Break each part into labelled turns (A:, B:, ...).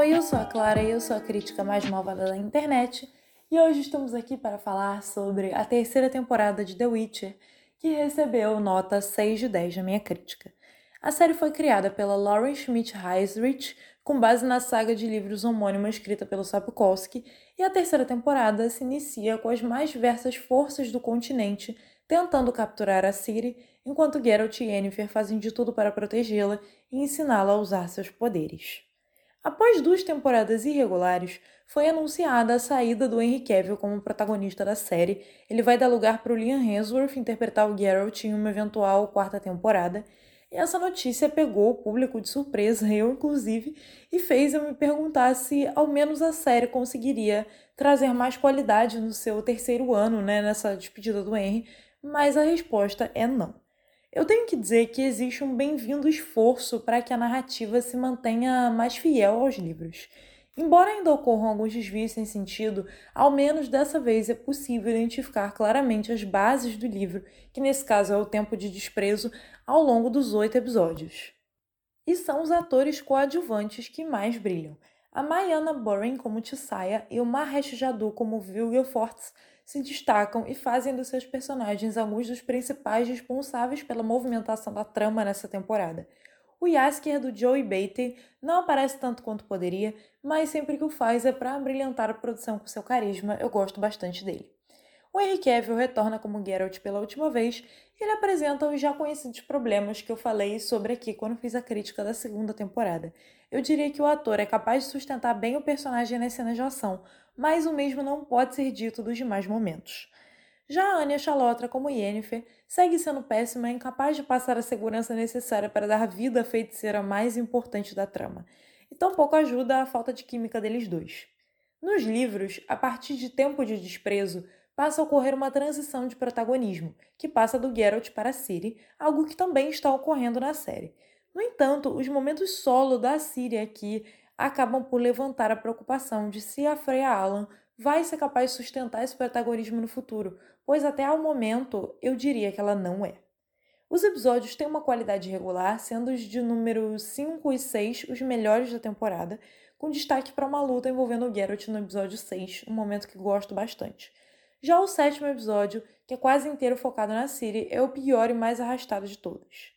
A: Oi, eu sou a Clara e eu sou a crítica mais malvada da internet. E hoje estamos aqui para falar sobre a terceira temporada de The Witcher, que recebeu nota 6 de 10 na minha crítica. A série foi criada pela Lauren Schmidt Heisrich, com base na saga de livros homônima escrita pelo Sapkowski, e a terceira temporada se inicia com as mais diversas forças do continente tentando capturar a Ciri, enquanto Geralt e Yennefer fazem de tudo para protegê-la e ensiná-la a usar seus poderes. Após duas temporadas irregulares, foi anunciada a saída do Henry Cavill como protagonista da série. Ele vai dar lugar para o Liam Hemsworth interpretar o Geralt em uma eventual quarta temporada. E essa notícia pegou o público de surpresa, eu inclusive, e fez eu me perguntar se ao menos a série conseguiria trazer mais qualidade no seu terceiro ano, né, nessa despedida do Henry, mas a resposta é não. Eu tenho que dizer que existe um bem-vindo esforço para que a narrativa se mantenha mais fiel aos livros. Embora ainda ocorram alguns desvios sem sentido, ao menos dessa vez é possível identificar claramente as bases do livro, que nesse caso é o tempo de desprezo, ao longo dos oito episódios. E são os atores coadjuvantes que mais brilham. A Mayana Boren como Tissaia e o Mahesh Jaddu como Vilga Fortes se destacam e fazem dos seus personagens alguns dos principais responsáveis pela movimentação da trama nessa temporada. O Yasker do Joey Batey não aparece tanto quanto poderia, mas sempre que o faz é para brilhantar a produção com seu carisma, eu gosto bastante dele. O Henry Cavill retorna como Geralt pela última vez e ele apresenta os já conhecidos problemas que eu falei sobre aqui quando fiz a crítica da segunda temporada. Eu diria que o ator é capaz de sustentar bem o personagem nas cenas de ação, mas o mesmo não pode ser dito dos demais momentos. Já a Anya Chalotra, como Yennefer, segue sendo péssima e incapaz de passar a segurança necessária para dar vida à feiticeira mais importante da trama, e tampouco ajuda a falta de química deles dois. Nos livros, a partir de Tempo de Desprezo, passa a ocorrer uma transição de protagonismo, que passa do Geralt para Ciri, algo que também está ocorrendo na série. No entanto, os momentos solo da Ciri aqui acabam por levantar a preocupação de se a Freya Alan vai ser capaz de sustentar esse protagonismo no futuro, pois até ao momento eu diria que ela não é. Os episódios têm uma qualidade regular, sendo os de número 5 e 6 os melhores da temporada, com destaque para uma luta envolvendo o Geralt no episódio 6, um momento que gosto bastante. Já o sétimo episódio, que é quase inteiro focado na Ciri, é o pior e mais arrastado de todos.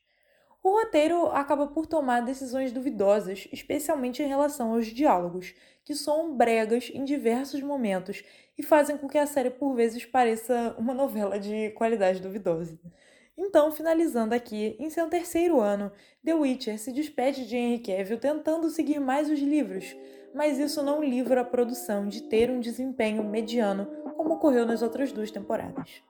A: O roteiro acaba por tomar decisões duvidosas, especialmente em relação aos diálogos, que são bregas em diversos momentos e fazem com que a série por vezes pareça uma novela de qualidade duvidosa. Então, finalizando aqui, em seu terceiro ano, The Witcher se despede de Henry Cavill tentando seguir mais os livros, mas isso não livra a produção de ter um desempenho mediano como ocorreu nas outras duas temporadas.